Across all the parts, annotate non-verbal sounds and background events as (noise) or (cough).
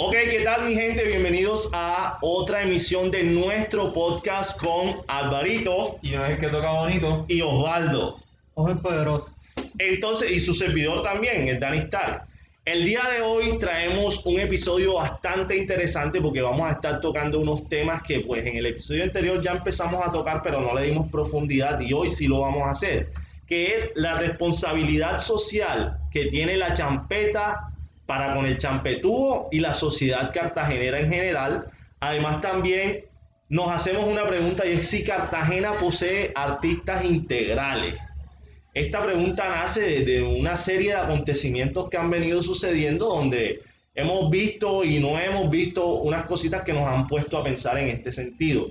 Ok, ¿qué tal mi gente? Bienvenidos a otra emisión de nuestro podcast con Alvarito Y no es el que toca bonito. y Osvaldo. Ojo el poderoso. Entonces, y su servidor también, el Danny Star. El día de hoy traemos un episodio bastante interesante porque vamos a estar tocando unos temas que pues en el episodio anterior ya empezamos a tocar pero no le dimos profundidad y hoy sí lo vamos a hacer, que es la responsabilidad social que tiene la champeta para con el champetúo y la sociedad cartagenera en general. Además también nos hacemos una pregunta y es si Cartagena posee artistas integrales. Esta pregunta nace de, una serie de acontecimientos que han venido sucediendo donde hemos visto y no hemos visto unas cositas que nos han puesto a pensar en este sentido.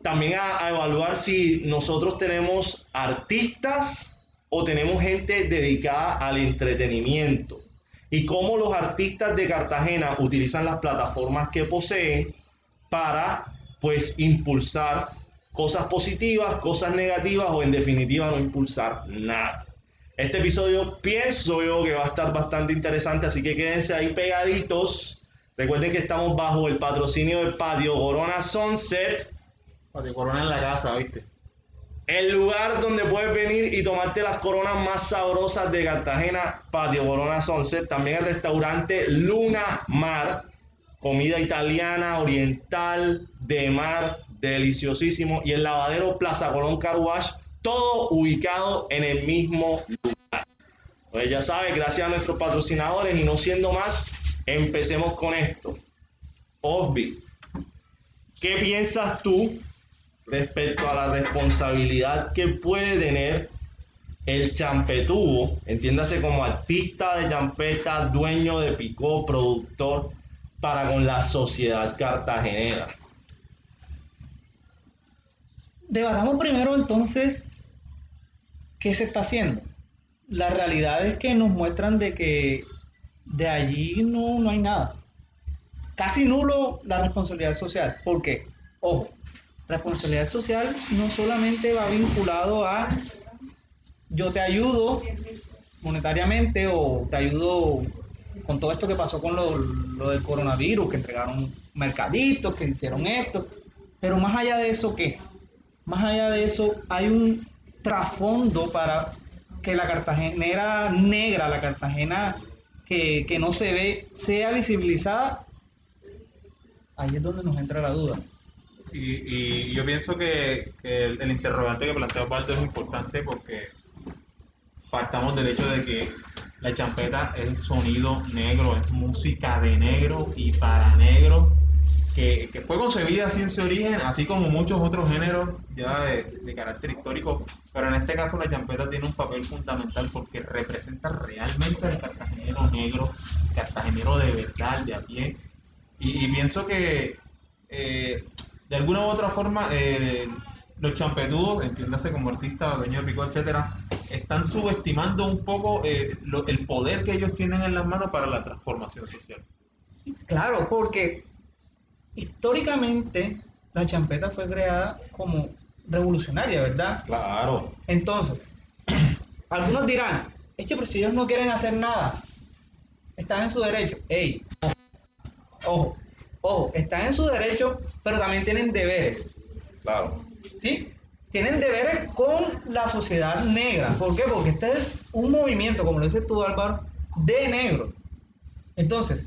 También a evaluar si nosotros tenemos artistas o tenemos gente dedicada al entretenimiento y cómo los artistas de Cartagena utilizan las plataformas que poseen para pues impulsar cosas positivas, cosas negativas o en definitiva no impulsar nada. Este episodio pienso yo que va a estar bastante interesante, así que quédense ahí pegaditos. Recuerden que estamos bajo el patrocinio del patio Corona Sunset, Patio Corona en la casa, ¿viste? El lugar donde puedes venir y tomarte las coronas más sabrosas de Cartagena, Patio Corona Sunset. También el restaurante Luna Mar, comida italiana, oriental, de mar, deliciosísimo. Y el lavadero Plaza Colón Car Wash, todo ubicado en el mismo lugar. Pues ya sabes, gracias a nuestros patrocinadores y no siendo más, empecemos con esto. Osby, ¿qué piensas tú respecto a la responsabilidad que puede tener el champetúo, entiéndase como artista de champeta, dueño de picó, productor, para con la sociedad cartagenera? Debatamos primero entonces qué se está haciendo. La realidad es que nos muestran de que de allí no, no hay nada. Casi nulo la responsabilidad social. ¿Por qué? Ojo, responsabilidad social no solamente va vinculado a yo te ayudo monetariamente o te ayudo con todo esto que pasó con lo, lo del coronavirus, que entregaron mercaditos, que hicieron esto. Pero más allá de eso, ¿qué? Más allá de eso, hay un trasfondo para que la cartagenera negra, la cartagena que, que no se ve, sea visibilizada. Ahí es donde nos entra la duda. Y, y yo pienso que, el, interrogante que plantea Osvaldo es importante porque partamos del hecho de que la champeta es sonido negro, es música de negro y para negro, que, fue concebida así en su origen, así como muchos otros géneros ya de, de carácter histórico, pero en este caso la champeta tiene un papel fundamental porque representa realmente al cartagenero negro, cartagenero de verdad, de a pie, y, y pienso que eh, de alguna u otra forma eh, los champetudos, entiéndase como artistas, dueños de pico, etcétera, están subestimando un poco eh, lo- el poder que ellos tienen en las manos para la transformación social. Claro, porque históricamente la champeta fue creada como revolucionaria, ¿verdad? Claro. Entonces, (clears throat) algunos dirán, es que pero si ellos no quieren hacer nada, están en su derecho. Ey, ojo, ojo, están en su derecho, pero también tienen deberes, Claro. ¿sí? Tienen deberes con la sociedad negra. ¿Por qué? Porque este es un movimiento, como lo dices tú, Álvaro, de negro. Entonces,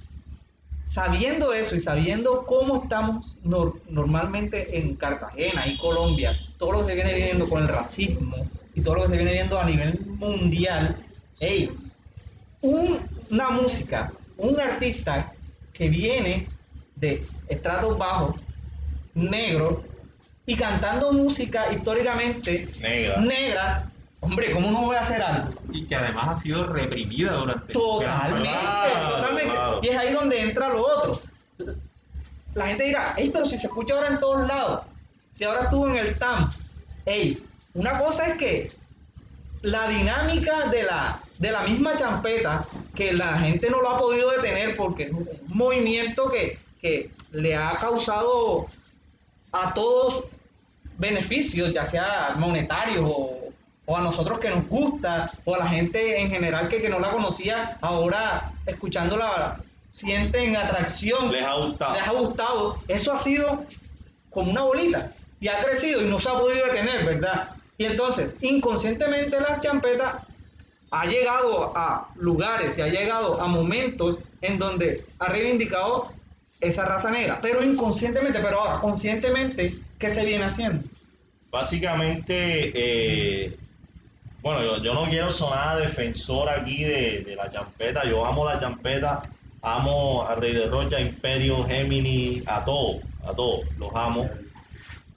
sabiendo eso y sabiendo cómo estamos nor- normalmente en Cartagena y Colombia, todo lo que se viene viendo con el racismo y todo lo que se viene viendo a nivel mundial, hey, un- una música, un artista que viene de estratos bajos, negro, y cantando música históricamente Negra. negra, hombre, ¿cómo no voy a hacer algo? Y que además ha sido reprimida durante Totalmente, Claro, totalmente. claro. Y es ahí donde entra lo otro. La gente dirá, hey, pero si se escucha ahora en todos lados, si ahora estuvo en el TAM, hey, una cosa es que la dinámica de la, de la misma champeta, que la gente no lo ha podido detener porque es un movimiento que, que le ha causado a todos beneficios, ya sea monetarios o, o a nosotros que nos gusta, o a la gente en general que, que no la conocía, ahora escuchándola sienten atracción, Les ha gustado. les ha gustado, eso ha sido como una bolita y ha crecido y no se ha podido detener, ¿verdad? Y entonces, inconscientemente la champeta ha llegado a lugares y ha llegado a momentos en donde ha reivindicado esa raza negra, pero inconscientemente, pero ahora conscientemente, ¿qué se viene haciendo? Básicamente, eh, bueno, yo, no quiero sonar defensor aquí de, de la champeta. Yo amo la champeta, amo a Rey de Rocha, Imperio, Gemini, a todos, a todos, los amo.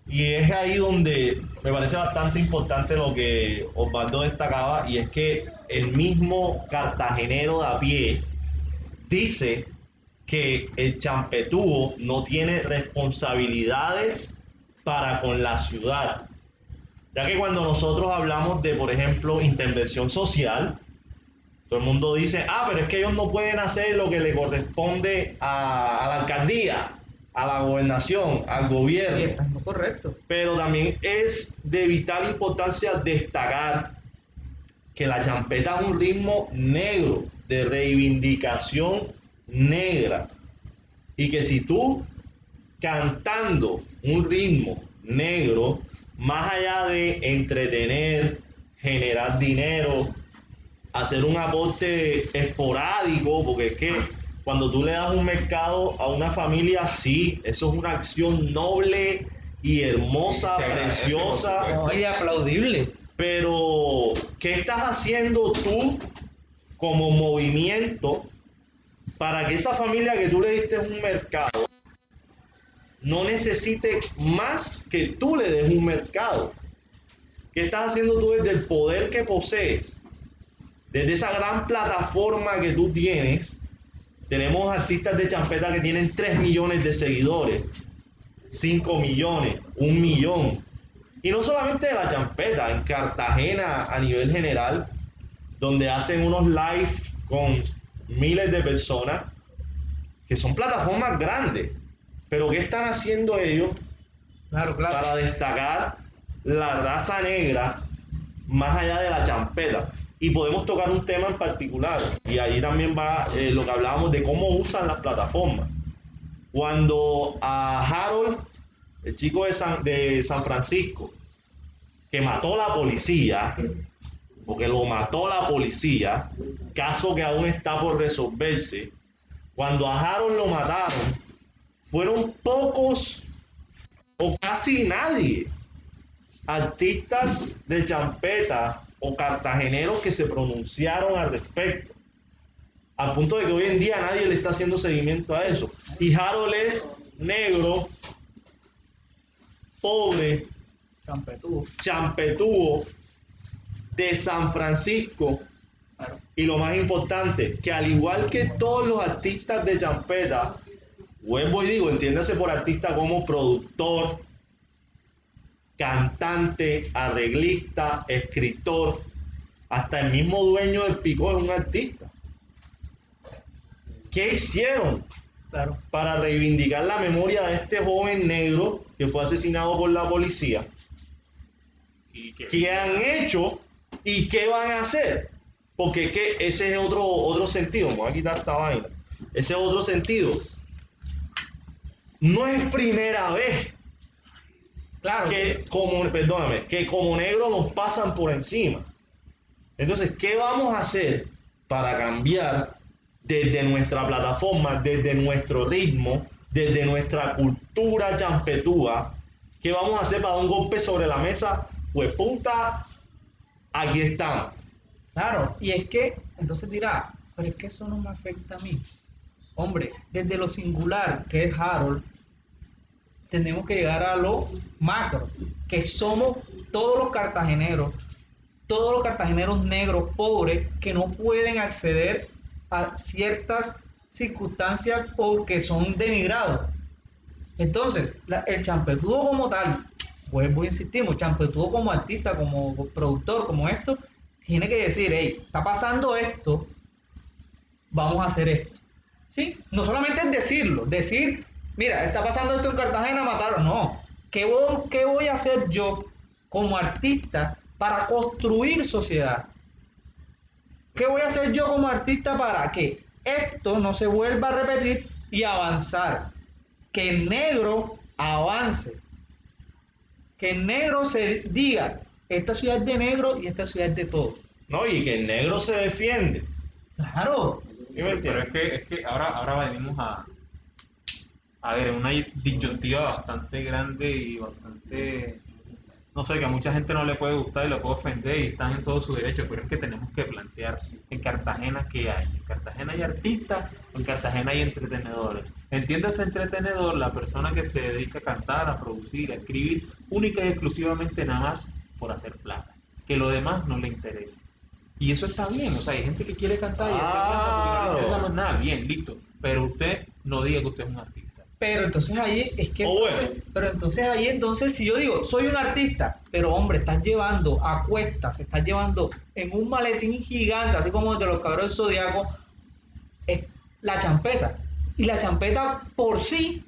Y es ahí donde me parece bastante importante lo que Osvaldo destacaba, y es que el mismo cartagenero de a pie dice que el champetúo no tiene responsabilidades para con la ciudad. Ya que cuando nosotros hablamos de, por ejemplo, intervención social, todo el mundo dice, ah, pero es que ellos no pueden hacer lo que le corresponde a, a la alcaldía, a la gobernación, al gobierno. lo correcto. Pero también es de vital importancia destacar que la champeta es un ritmo negro, de reivindicación negra. Y que si tú cantando un ritmo negro, más allá de entretener, generar dinero, hacer un aporte esporádico, porque es que cuando tú le das un mercado a una familia, sí, eso es una acción noble y hermosa, Y preciosa. Oye, aplaudible. Pero, ¿qué estás haciendo tú como movimiento para que esa familia que tú le diste un mercado no necesite más que tú le des un mercado? ¿Qué estás haciendo tú desde el poder que posees? Desde esa gran plataforma que tú tienes, tenemos artistas de champeta que tienen 3 millones de seguidores, 5 millones, 1 millón. Y no solamente de la champeta, en Cartagena a nivel general, donde hacen unos live con miles de personas, que son plataformas grandes. Pero ¿qué están haciendo ellos Claro, claro. para destacar la raza negra más allá de la champeta? Y podemos tocar un tema en particular, y ahí también va eh, lo que hablábamos de cómo usan las plataformas. Cuando a Harold, el chico de San, de San Francisco, que mató a la policía, porque lo mató la policía, caso que aún está por resolverse, cuando a Harold lo mataron, fueron pocos o casi nadie artistas de champeta o cartageneros que se pronunciaron al respecto. Al punto de que hoy en día nadie le está haciendo seguimiento a eso. Y Harold es negro, pobre, Champetú. champetúo de San Francisco. Y lo más importante, que al igual que todos los artistas de champeta, vuelvo y digo, entiéndase por artista como productor, cantante, arreglista, escritor, hasta el mismo dueño del picó es un artista. ¿Qué hicieron Claro. para reivindicar la memoria de este joven negro que fue asesinado por la policía? Y ¿Qué han hecho y qué van a hacer? Porque es que ese es otro, otro sentido. Me voy a quitar esta vaina. Ese es otro sentido. No es primera vez Claro. que como, perdóname, que como negro nos pasan por encima. Entonces, ¿qué vamos a hacer para cambiar desde nuestra plataforma, desde nuestro ritmo, desde nuestra cultura champetúa? ¿Qué vamos a hacer para dar un golpe sobre la mesa? Pues punta, aquí estamos. Claro, y es que, entonces dirá, pero es que eso no me afecta a mí. Hombre, desde lo singular, que es Harold, tenemos que llegar a lo macro, que somos todos los cartageneros, todos los cartageneros negros pobres que no pueden acceder a ciertas circunstancias porque son denigrados. Entonces, la- el champetudo como tal, vuelvo a insistimos, champetudo como artista, como productor, como esto, tiene que decir, hey, está pasando esto, vamos a hacer esto. ¿Sí? No solamente es decirlo, decir, mira, está pasando esto en Cartagena, mataron. No. ¿Qué voy, qué voy a hacer yo como artista para construir sociedad? ¿Qué voy a hacer yo como artista para qué? esto no se vuelva a repetir y avanzar. Que el negro avance. Que el negro se diga, esta ciudad es de negro y esta ciudad es de todos. No, y que el negro se defiende. Claro. ¿Sí me Pero es que, es que ahora, ahora venimos a, a ver, una disyuntiva bastante grande y bastante, no sé, que a mucha gente no le puede gustar y le puede ofender y están en todo su derecho, pero es que tenemos que plantear en Cartagena qué hay. En Cartagena hay artistas, en Cartagena hay entretenedores. Entiéndase entretenedor la persona que se dedica a cantar, a producir, a escribir, única y exclusivamente nada más por hacer plata. Que lo demás no le interesa. Y eso está bien, o sea, hay gente que quiere cantar y hacer plata porque no le interesa más nada, bien, listo. Pero usted no diga que usted es un artista. Pero entonces ahí es que O bueno. entonces- pero entonces ahí entonces si yo digo soy un artista, pero hombre, estás llevando a cuestas, estás llevando en un maletín gigante, así como de los cabros del zodiaco, es la champeta. Y la champeta por sí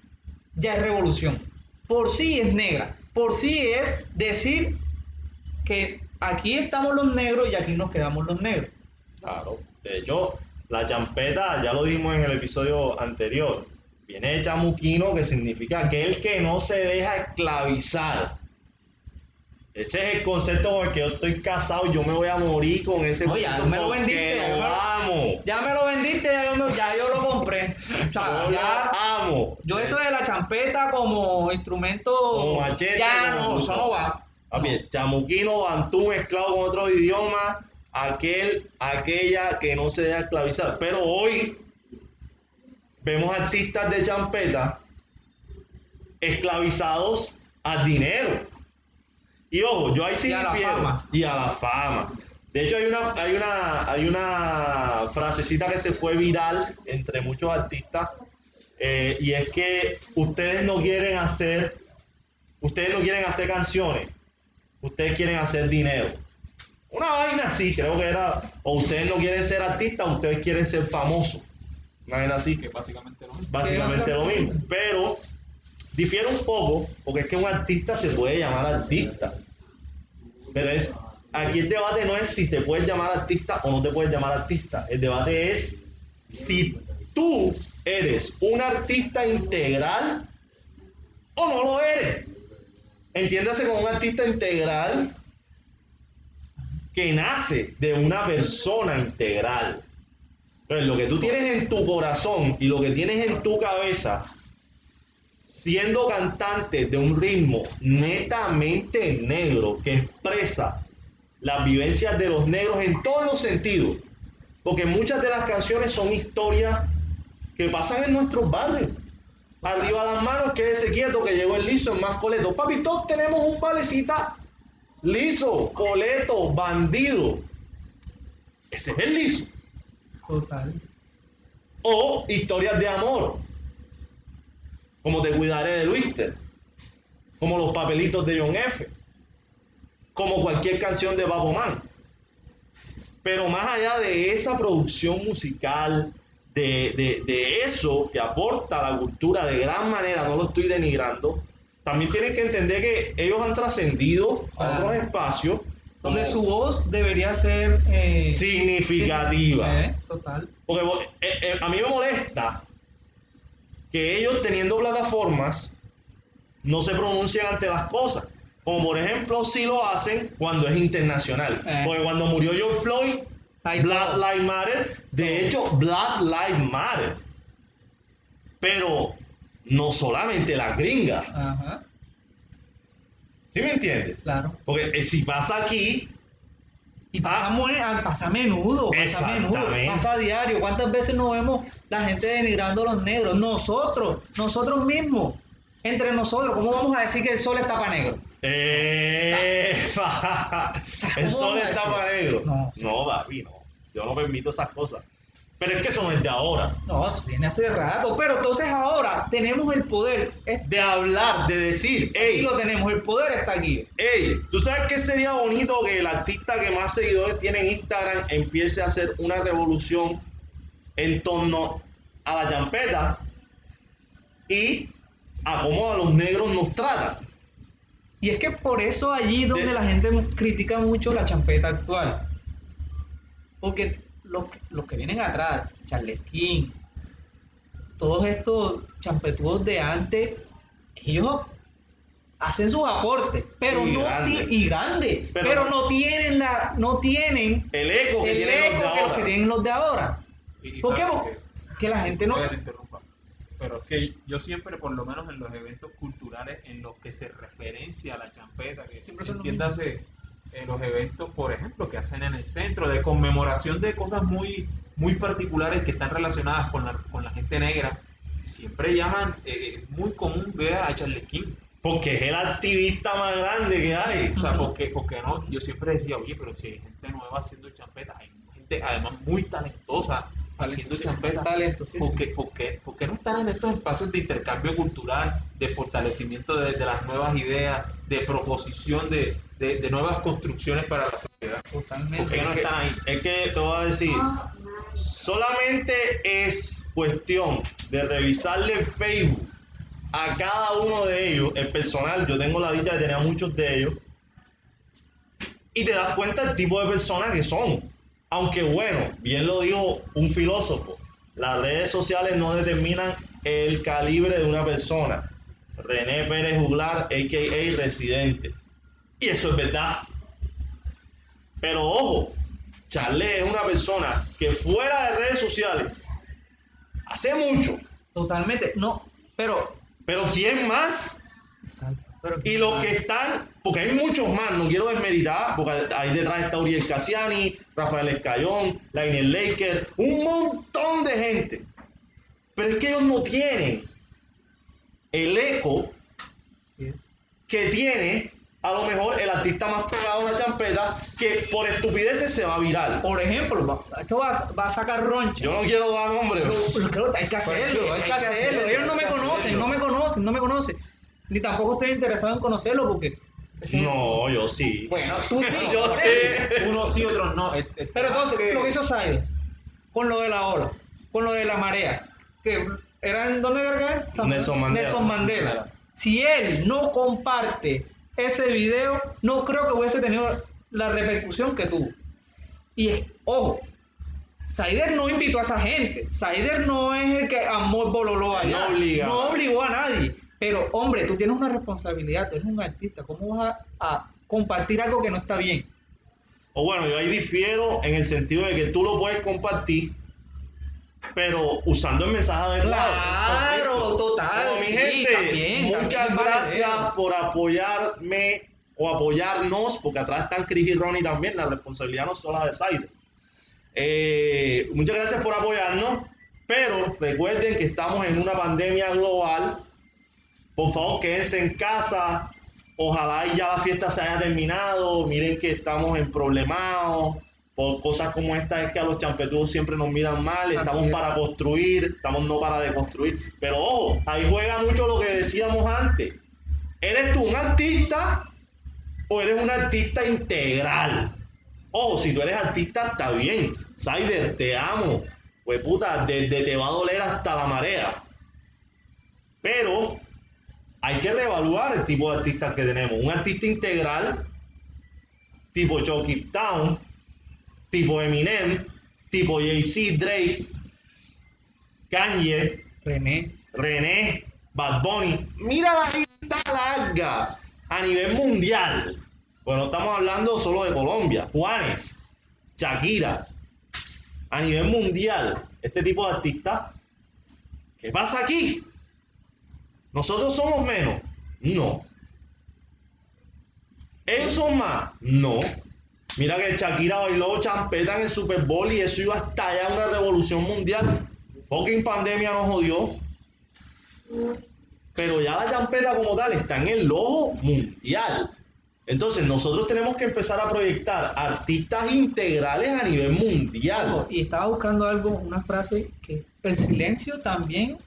ya es revolución. Por sí es negra. Por sí es decir que aquí estamos los negros y aquí nos quedamos los negros. Claro. De hecho, la champeta, ya lo dijimos en el episodio anterior, viene de chamuquino, que significa aquel que no se deja esclavizar. Ese es el concepto con el que yo estoy casado yo me voy a morir con ese No, ya concepto me lo vendiste, ya lo amo. Ya me lo vendiste, ya yo, me- ya yo lo compré. O sea, Yo ya- amo. Yo eso de la champeta como instrumento Como machete, ya no, eso no va. Papi, No. chamuquino, bantú mezclado con otros idiomas, aquel, aquella que no se deja esclavizar. Pero hoy vemos artistas de champeta esclavizados al dinero. Y ojo, yo ahí sí Y a la fama. Y a la fama. De hecho, hay una, hay una, hay una frasecita que se fue viral entre muchos artistas. eh, y es que ustedes no quieren hacer, ustedes no quieren hacer canciones, ustedes quieren hacer dinero. Una vaina así, creo que era, o ustedes no quieren ser artistas, ustedes quieren ser famosos. Una vaina así, Que básicamente no. básicamente lo mismo. Pero difiere un poco, porque es que un artista se puede llamar artista. Pero es, aquí el debate no es si te puedes llamar artista o no te puedes llamar artista. El debate es si tú eres un artista integral o no lo eres. Entiéndase como un artista integral que nace de una persona integral. Lo que tú tienes en tu corazón y lo que tienes en tu cabeza, siendo cantante de un ritmo netamente negro que expresa las vivencias de los negros en todos los sentidos, porque muchas de las canciones son historias que pasan en nuestros barrios. Arriba las manos, quédese quieto que llegó el liso, el más coleto. Papi, todos tenemos un valecita liso, coleto, bandido. Ese es el liso Total. o historias de amor, como Te cuidaré de Luister, como los papelitos de John F., como cualquier canción de Babo Man. Pero más allá de esa producción musical, de, de- de eso que aporta a la cultura de gran manera, no lo estoy denigrando, también tienen que entender que ellos han trascendido a Claro. otros espacios Donde como su voz debería ser eh, significativa. eh, total. Porque eh, eh, a mí me molesta que ellos teniendo plataformas no se pronuncian ante las cosas. Como por ejemplo, si lo hacen cuando es internacional. Eh. Porque cuando murió George Floyd, Hay Black. Lives Matter, de hecho, Black Lives Matter. Pero no solamente las gringas. Ajá, ¿Sí me entiendes? claro. Porque eh, si pasa aquí, Y pasa, pasa a menudo, pasa a menudo, pasa a diario. ¿Cuántas veces nos vemos la gente denigrando a los negros? Nosotros, nosotros mismos, entre nosotros, ¿cómo vamos a decir que el sol está para negro? Eh, el ¿cómo sol está para negro. No. No, papi, no. Yo no permito esas cosas. Pero es que eso no es de ahora. No, eso viene hace rato. Pero entonces ahora tenemos el poder. De hablar, de decir, Aquí hey, lo tenemos, el poder está aquí. hey, ¿tú sabes qué sería bonito que el artista que más seguidores tiene en Instagram empiece a hacer una revolución en torno a la champeta y a cómo a los negros nos tratan? Y es que por eso allí donde De- la gente critica mucho la champeta actual. Porque los, los que vienen atrás, Charles King, todos estos champetudos de antes, ellos hacen sus aportes, pero Y no grande. y grande, Pero- pero, no tienen la, no tienen El eco que el tienen los eco de que los ahora. que tienen los de ahora. Y- y ¿Por qué? que- que la gente no. Pero es que yo siempre, por lo menos en los eventos culturales en los que se referencia a la champeta, que Siempre entiéndase en los eventos, por ejemplo, que hacen en el centro, de conmemoración de cosas muy, muy particulares que están relacionadas con la, con la gente negra, siempre llaman, eh, es muy común ver a Charles King. Porque es el activista más grande que hay. O sea, porque, porque no, yo siempre decía, oye, pero si hay gente nueva haciendo champetas, hay gente además muy talentosa haciendo champetas. Talentosísimo. ¿Por qué, por qué- por qué no están en estos espacios de intercambio cultural, de fortalecimiento de, de las nuevas ideas, de proposición de, de- de nuevas construcciones para la sociedad? Totalmente. ¿Por qué no Es que- están ahí? Es que te voy a decir, solamente es cuestión de revisarle el Facebook a cada uno de ellos, el personal, yo tengo la dicha de tener a muchos de ellos, y te das cuenta del tipo de personas que son. Aunque bueno, bien lo dijo un filósofo, las redes sociales no determinan el calibre de una persona. René Pérez Juglar, a.k.a. Residente. Y eso es verdad. Pero ojo, Charles es una persona que fuera de redes sociales hace mucho. Totalmente. No, pero. Pero ¿quién más? Exacto. Pero Y los que están, porque hay muchos más, no quiero desmeritar, porque ahí detrás está Uriel Casiani, Rafael Escayón, Lainel Laker, un montón de gente. Pero es que ellos no tienen el eco es. que tiene a lo mejor el artista más pegado a la champeta que por estupideces se va a viral. Por ejemplo, esto va, va a sacar roncha. Yo no quiero dar nombre. Hay que hacerlo, hay que hacerlo. Ellos no me conocen, no me conocen, no me conocen. Ni tampoco estoy interesado en conocerlo porque. No, yo sí. Bueno, tú sí, (laughs) yo eso. Unos sí, otros no. Pero entonces, que- lo que hizo Saide, con lo de la ola, con lo de la marea, que era en dónde era era? Nelson Mandela. Nelson Mandela. Si él no comparte ese video, no creo que hubiese tenido la repercusión que tuvo. Y es- ojo, Saider no invitó a esa gente. Saider no es el que amó el bololó allá. No. No obligó a nadie. Pero, hombre, tú tienes una responsabilidad, tú eres un artista. ¿Cómo vas a, a compartir algo que no está bien? O bueno, yo ahí difiero en el sentido de que tú lo puedes compartir, pero usando el mensaje adecuado. Claro, total. Bueno, mi sí, gente, también, muchas también gracias por apoyarme o apoyarnos, porque atrás están Chris y Ronnie también, la responsabilidad no solo de Saide. Eh, muchas gracias por apoyarnos, pero recuerden que estamos en una pandemia global. Por favor, quédense en casa. Ojalá y ya la fiesta se haya terminado. Miren que estamos en problemados. Por cosas como esta es que a los champetudos siempre nos miran mal. Estamos es. para construir, estamos no para deconstruir. Pero ojo, ahí juega mucho lo que decíamos antes. ¿Eres tú un artista o eres un artista integral? Ojo, si tú eres artista, está bien. Sider, te amo. Pues puta, desde te va a doler hasta la marea. Pero hay que reevaluar el tipo de artistas que tenemos. Un artista integral, tipo Chucky Town, tipo Eminem, tipo Jay-Z, Drake, Kanye, René. René, Bad Bunny. Mira la lista larga a nivel mundial. Bueno, estamos hablando solo de Colombia. Juanes, Shakira. A nivel mundial, este tipo de artistas. ¿Qué pasa aquí? ¿Nosotros somos menos? No. ¿Ellos son más? No. Mira que Shakira bailó champeta en el Super Bowl y eso iba hasta allá una revolución mundial. Fucking pandemia nos jodió. Pero ya la champeta como tal está en el ojo mundial. Entonces nosotros tenemos que empezar a proyectar artistas integrales a nivel mundial. Y estaba buscando algo, una frase que el silencio también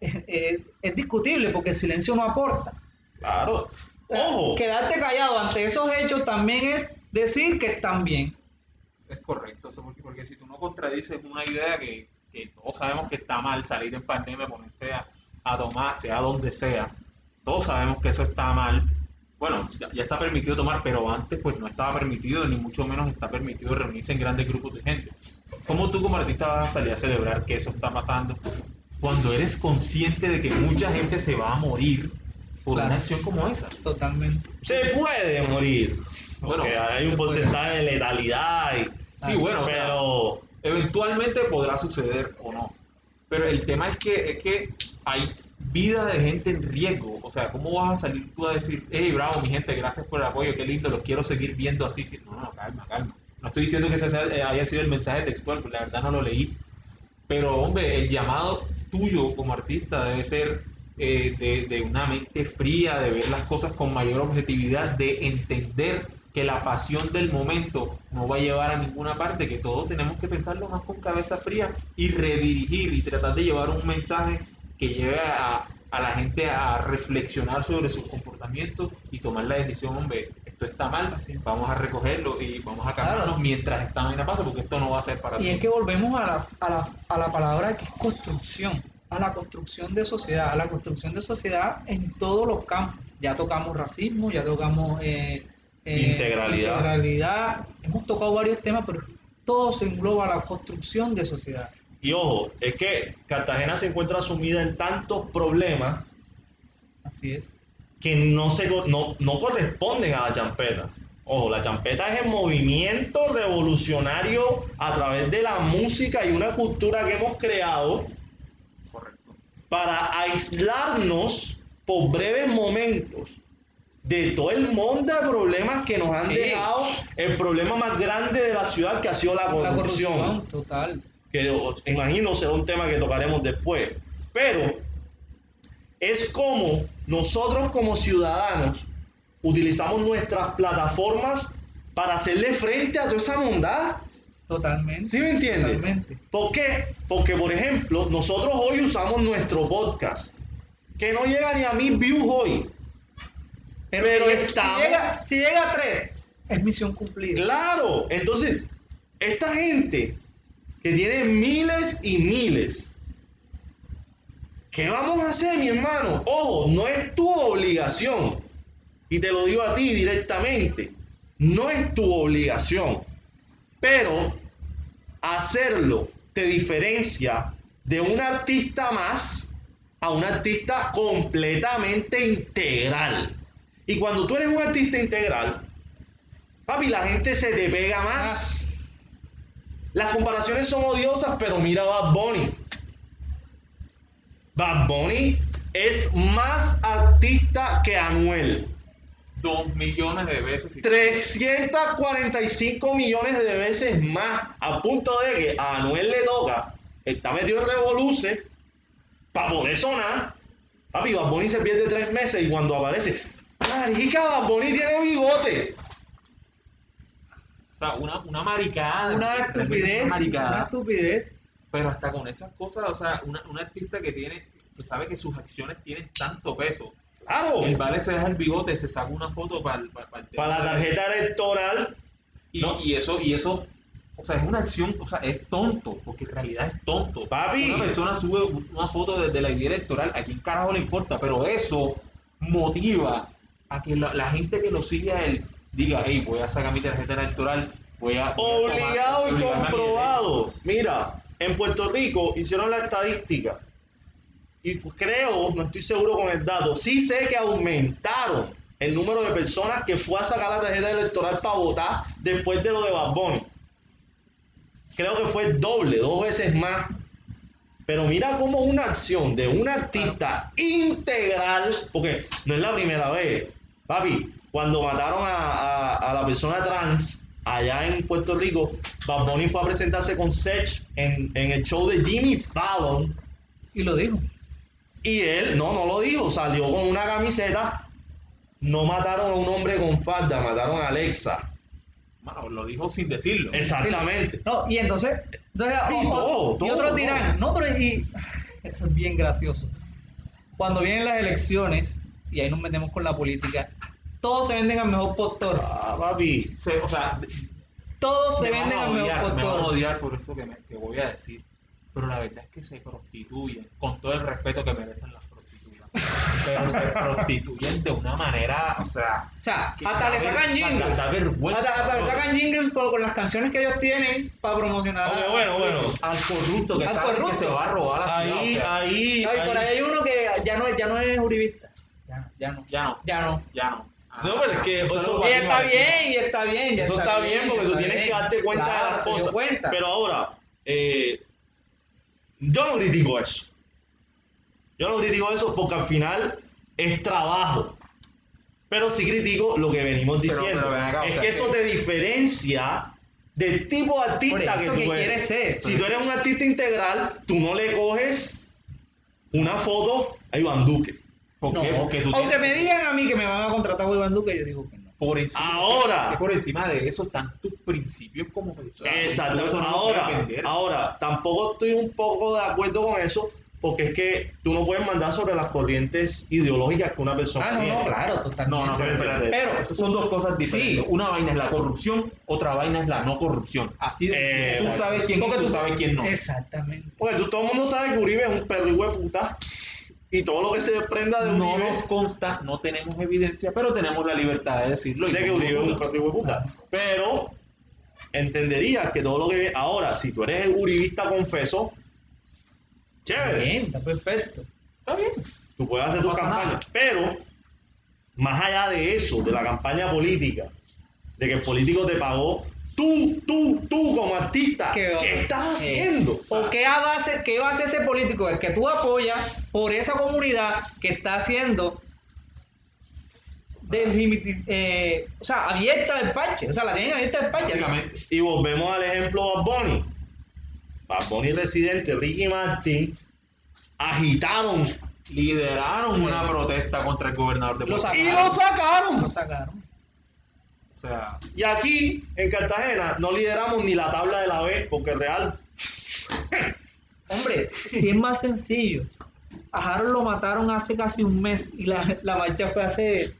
es, es- es discutible porque el silencio no aporta. Claro. Ojo. Quedarte callado ante esos hechos también es decir que están bien. Es correcto, eso porque, porque si tú no contradices una idea que, que todos sabemos que está mal, salir en pandemia, ponerse a, a tomar, sea donde sea, todos sabemos que eso está mal, bueno, ya, ya está permitido tomar, pero antes pues no estaba permitido, ni mucho menos está permitido reunirse en grandes grupos de gente. ¿Cómo tú como artista vas a salir a celebrar que eso está pasando cuando eres consciente de que mucha gente se va a morir por Claro. una acción como esa? Totalmente. Se puede morir. Bueno, Porque hay un puede. porcentaje de letalidad. Y, Sí, bueno, o sea, pero eventualmente podrá suceder o no. Pero el tema es que, es que hay vida de gente en riesgo. O sea, ¿cómo vas a salir tú a decir, hey, bravo, mi gente, gracias por el apoyo, qué lindo, los quiero seguir viendo así? Sí, No, no, calma, calma. No estoy diciendo que ese eh, haya sido el mensaje textual, porque la verdad no lo leí. Pero, hombre, el llamado tuyo como artista debe ser eh, de, de una mente fría, de ver las cosas con mayor objetividad, de entender que la pasión del momento no va a llevar a ninguna parte, que todos tenemos que pensarlo más con cabeza fría y redirigir y tratar de llevar un mensaje que lleve a, a la gente a reflexionar sobre sus comportamientos y tomar la decisión, hombre, esto está mal, vamos a recogerlo y vamos a cambiarnos Claro. mientras esta vaina pasa, porque esto no va a ser para Y es siempre. que volvemos a la, a, la, a la palabra que es construcción, a la construcción de sociedad, a la construcción de sociedad en todos los campos. Ya tocamos racismo, ya tocamos eh, eh, Integralidad. integralidad. hemos tocado varios temas, pero todo se engloba a la construcción de sociedad. Y ojo, es que Cartagena se encuentra sumida en tantos problemas Así es. Que no, se, no, no corresponden a la champeta. Ojo, la champeta es el movimiento revolucionario a través de la música y una cultura que hemos creado Correcto. para aislarnos por breves momentos de todo el mundo de problemas que nos han Sí. dejado el problema más grande de la ciudad que ha sido la La corrupción corrupción, total. que imagino será un tema que tocaremos después. Pero es como nosotros como ciudadanos utilizamos nuestras plataformas para hacerle frente a toda esa bondad. Totalmente. ¿Sí me entiende? Totalmente. ¿Por qué? Porque, por ejemplo, nosotros hoy usamos nuestro podcast, que no llega ni a mil views hoy. Pero estamos- si, llega, si llega a tres, es misión cumplida. Claro, entonces, esta gente que tiene miles y miles, ¿qué vamos a hacer, mi hermano? Ojo, no es tu obligación, y te lo digo a ti directamente, no es tu obligación, pero hacerlo te diferencia de un artista más a un artista completamente integral. Y cuando tú eres un artista integral, Papi, la gente se te pega más. Las comparaciones son odiosas, pero mira a Bad Bunny. Bad Bunny es más artista que Anuel. Dos millones de veces. y- 345 millones de veces más. A punto de que a Anuel le toca, está metido en revoluce para poder sonar. Papi, Bad Bunny se pierde tres meses y cuando aparece, marica, Bad Bunny tiene bigote. O sea, una, una maricada. Una estupidez. Una maricada. Una estupidez. Pero hasta con esas cosas, o sea, una, un artista que tiene, que sabe que sus acciones tienen tanto peso. Claro. El vale se deja el bigote, se saca una foto para el, para, el Para la tarjeta electoral, Y, ¿no? y eso, y eso, o sea, es una acción, o sea, es tonto, porque en realidad es tonto. Papi. Una persona sube una foto desde la idea electoral, a quién carajo le importa, pero eso motiva a que la, la gente que lo sigue a él diga, hey, voy a sacar mi tarjeta electoral, voy a... voy a tomar- obligado y comprobado. Mira, en Puerto Rico hicieron la estadística y fu- creo, no estoy seguro con el dato, sí sé que aumentaron el número de personas que fue a sacar la tarjeta electoral para votar después de lo de Bad. Creo que fue doble, dos veces más. Pero mira cómo una acción de un artista integral, porque no es la primera vez, papi, cuando mataron a la persona trans allá en Puerto Rico, Bad Bunny fue a presentarse con Sech en, en el show de Jimmy Fallon Y lo dijo. y él, no, no lo dijo, salió con una camiseta, no mataron a un hombre con falda, mataron a Alexa. Mano, lo dijo sin decirlo. Exactamente. No, y entonces, entonces Y o- o- todo, y todo, otros todo. dirán, no, pero y (laughs) esto es bien gracioso. Cuando vienen las elecciones, y ahí nos metemos con la política, todos se venden al mejor postor. Ah, papi. Se- o sea, Todos se venden al mejor odiar, me van a postor. odiar por esto que, me- que voy a decir, pero la verdad es que se prostituyen con todo el respeto que merecen las prostitutas. pero se (laughs) prostituyen de una manera, o sea, O sea, que hasta le sacan jingles. Hasta, hasta le sacan jingles con, las canciones que ellos tienen para promocionar. Bueno, bueno. al corrupto que Al sabe corrupto. que se va a robar la ciudad, Ahí, o sea, ahí, Ay, por ahí ahí. hay uno que ya no, ya no es uribista. Ya, ya no. ya no, Ya no. ya no. No, pero es que eso está bien, y está bien. ya Eso está bien porque tú tienes bien. que darte cuenta Claro, de las cosas. cuenta. Pero ahora, eh, yo no critico eso. Yo no critico eso porque al final es trabajo. Pero sí critico lo que venimos diciendo. pero ven acá, o es sea que eso te diferencia del tipo de artista que tú que eres. quieres ser. Si tú eres un artista integral, tú no le coges una foto a Iván Duque. ¿Por No, qué? Porque tú Aunque tienes- me digan a mí que me van a contratar a Iván Duque, yo digo que no. por encima, Ahora. que por encima de eso están tus principios como persona. Exacto. Eso no ahora, ahora, tampoco estoy un poco de acuerdo con eso, porque es que tú no puedes mandar sobre las corrientes ideológicas que una persona Ah, no, tiene. no, claro, totalmente. No, no, pero. Pero, Esas son dos cosas diferentes. Sí. Una vaina es la corrupción, otra vaina es la no corrupción. Así de. Eh, Tú sabes quién porque y tú sabes quién no. Exactamente. Porque tú, todo el mundo sabe que Uribe es un perro de puta. Y todo lo que se desprenda de No Uribe nos consta, no tenemos evidencia, pero tenemos la libertad de decirlo. y de que. Uribe es un de puta. Pero entenderías que todo lo que ahora, si tú eres uribista confeso, Está chévere. bien, está perfecto. Está bien. Tú puedes hacer No tu campaña. nada. Pero, más allá de eso, de la campaña política, de que el político te pagó, tú, tú, tú como artista, ¿Qué ¿qué, vas- estás haciendo? O sea, ¿O qué hacer, qué va a hacer ese político? El que tú apoyas por esa comunidad que está haciendo eh, o sea, abierta del parche. O sea, la tienen abierta del parche. Y volvemos al ejemplo de Bad Bunny. Bad Bunny Residente, Ricky Martin, agitaron Lideraron una protesta contra el gobernador de Puerto y lo sacaron. Lo sacaron. O sea, Y aquí, en Cartagena, no lideramos ni la tabla de la B, porque Real. (laughs) Hombre, si es más sencillo. A Harold lo mataron hace casi un mes y la, la marcha fue hace...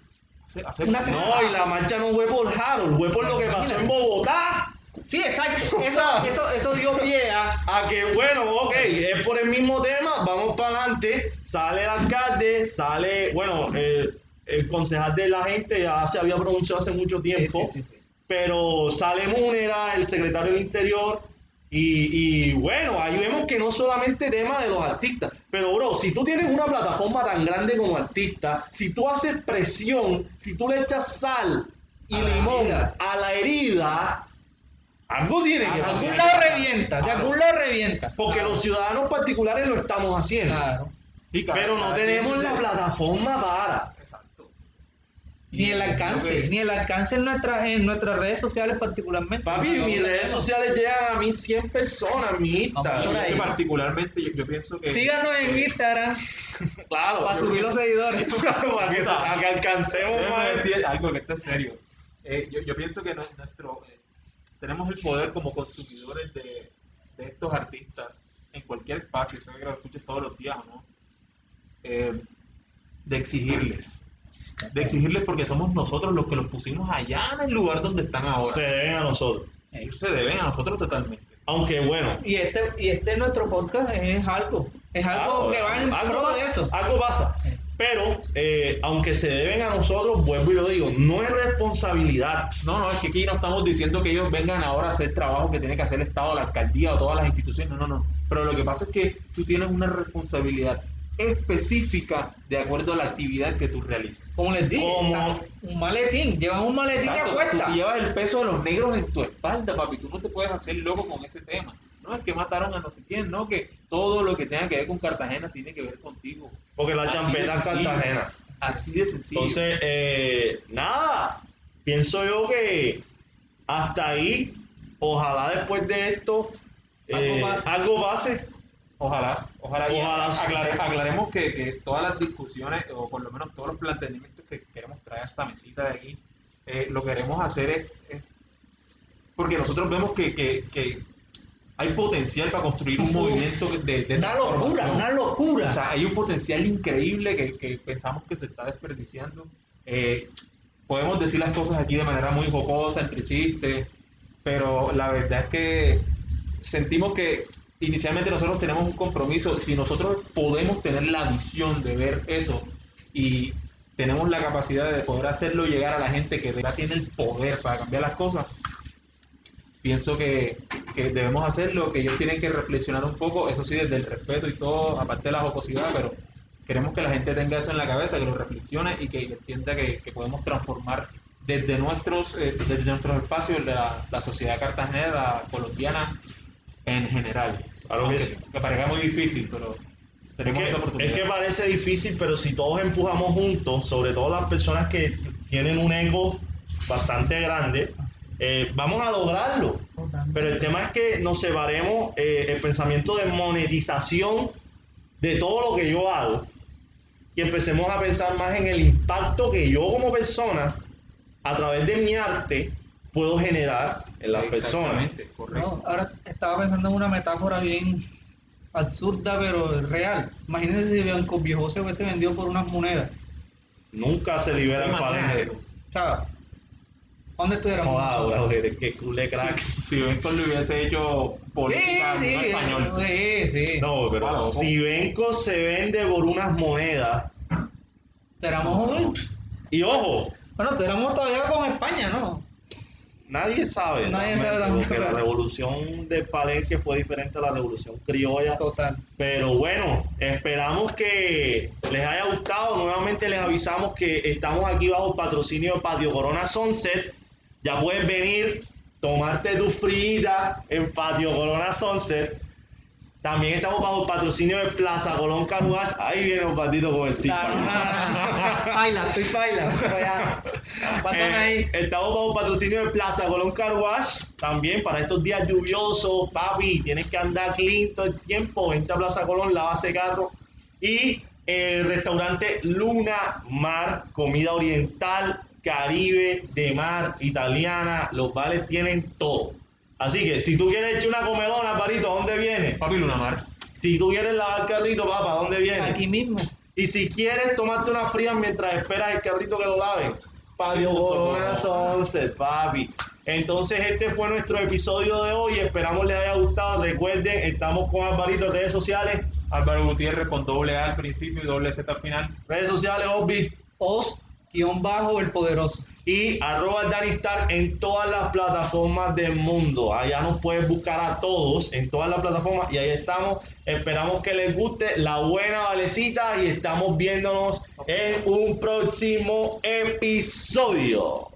hace, hace Una semana. No, y la marcha no fue por Harold, fue por lo que pasó en Bogotá. Sí, exacto. (laughs) Eso, eso, eso dio pie a... (laughs) A que, bueno, ok, es por el mismo tema, vamos para adelante. Sale el alcalde, sale, bueno, el, el concejal de la gente ya se había pronunciado hace mucho tiempo. Sí, sí, sí, sí. pero sale Múnera, el secretario del Interior, y, y bueno, ahí vemos que no solamente tema de los artistas, pero bro, si tú tienes una plataforma tan grande como artista, si tú haces presión, si tú le echas sal y A limón a la herida, algo tiene que De algún pasar. lado revienta, de algún lado revienta. Porque Claro. los ciudadanos particulares lo estamos haciendo, Claro. Sí, cada- pero no tenemos la plataforma para. Exacto. Ni el alcance, ni el alcance en, nuestra, en nuestras redes sociales particularmente. Papi, No, mis no, redes no. sociales llegan a 1100 personas, mi Vamos Insta. por Yo ahí. que particularmente yo, yo pienso que Síganos en Instagram Claro, para subir los seguidores. (laughs) para que, para que alcancemos Déjame más. decir algo que esto es serio. Eh, yo, yo pienso que no- nuestro, eh, tenemos el poder como consumidores de, de estos artistas en cualquier espacio, sé que lo escuches todos los días o no, eh, de exigirles. De exigirles porque somos nosotros los que los pusimos allá en el lugar donde están ahora. Se deben a nosotros. Ellos se deben a nosotros totalmente. Aunque bueno, Y este, y este nuestro podcast es algo. Es algo claro, que va en algo pro pasa, de eso. Algo pasa. Pero, eh, aunque se deben a nosotros, vuelvo y lo digo, no es responsabilidad. No, no, es que aquí no estamos diciendo que ellos vengan ahora a hacer trabajo que tiene que hacer el Estado, la alcaldía o todas las instituciones. No, no, no. Pero lo que pasa es que tú tienes una responsabilidad específica de acuerdo a la actividad que tú realizas. Como les dije, Como- un maletín. Llevan un maletín Exacto, a tú cuesta. llevas el peso de los negros en tu espalda, papi. Tú no te puedes hacer loco con ese tema. No es que mataron a no sé quién, no, que todo lo que tenga que ver con Cartagena tiene que ver contigo. Porque la champeta es. Cartagena. Así de sencillo. Entonces, eh, nada, pienso yo que hasta ahí, ojalá después de esto, Algo eh, pase. algo pase. Ojalá, ojalá. Ojalá sí. aclare- aclaremos que, que todas las discusiones, o por lo menos todos los planteamientos que queremos traer a esta mesita de aquí, eh, lo que queremos hacer es, es- porque nosotros vemos que, que- que hay potencial para construir un Uf. movimiento de, de Una locura, una locura. O sea, hay un potencial increíble que, que pensamos que se está desperdiciando. Eh, podemos decir las cosas aquí de manera muy jocosa, entre chistes, pero la verdad es que sentimos que inicialmente nosotros tenemos un compromiso. Si nosotros podemos tener la visión de ver eso y tenemos la capacidad de poder hacerlo llegar a la gente que de verdad tiene el poder para cambiar las cosas, pienso que, que debemos hacerlo, que ellos tienen que reflexionar un poco, eso sí, desde el respeto y todo, aparte de la jocosidad, pero queremos que la gente tenga eso en la cabeza, que lo reflexione y que entienda que, que podemos transformar desde nuestros, eh, desde nuestros espacios la, la sociedad cartagenera, colombiana en general. Claro que sí. me parezca muy difícil, pero Es tenemos esa que, oportunidad. es que parece difícil, pero si todos empujamos juntos, sobre todo las personas que tienen un ego bastante grande, eh, vamos a lograrlo. Pero el tema es que nos separemos eh, el pensamiento de monetización de todo lo que yo hago y empecemos a pensar más en el impacto que yo como persona, a través de mi arte, puedo generar en las personas. Exactamente, correcto. No, ahora estaba pensando en una metáfora bien absurda, pero real. Imagínense si Bianco Viejo se hubiese vendido por unas monedas. Nunca se libera ¿Te el imaginas palenque. eso? O sea, ¿dónde nosotros? brother, qué culé crack. Si, si Benco lo hubiese hecho Sí, política sí, no español. sí, sí. No, pero si Benco se vende por unas monedas, Éramos- y ojo, Bueno, estuviéramos todavía con España, ¿no? Nadie sabe, Nadie sabe porque la revolución del palenque fue diferente a la revolución criolla. Total. Pero bueno, esperamos que les haya gustado. Nuevamente les avisamos que estamos aquí bajo el patrocinio de Patio Corona Sunset. Ya puedes venir, tomarte tu frita en Patio Corona Sunset. También estamos bajo el patrocinio de Plaza Colón Caruas. Ahí viene un patito con el sí. Baila, estoy baila. Ahí. Eh, estamos bajo patrocinio de Plaza Colón Car Wash. También para estos días lluviosos, papi, tienes que andar clean todo el tiempo. Vente a Plaza Colón, lava ese carro. Y el restaurante Luna Mar, comida oriental, caribe, de mar, italiana. Los vales tienen todo. Así que si tú quieres echar una comelona, parito, ¿a dónde viene? Papi Lunamar. Si tú quieres lavar el carrito, papá, ¿a dónde viene? Aquí mismo. Y si quieres tomarte una fría mientras esperas el carrito que lo laven, Patio Corona Sunset, papi. Entonces este fue nuestro episodio de hoy. Esperamos les haya gustado. Recuerden, estamos con Alvarito en redes sociales. Álvaro Gutiérrez con doble A al principio y doble Z al final. Redes sociales, Osby. Os, guion bajo, el poderoso. Y arroba Danny Star en todas las plataformas del mundo. Allá nos puedes buscar a todos en todas las plataformas. Y ahí estamos. Esperamos que les guste la buena valecita. Y estamos viéndonos en un próximo episodio.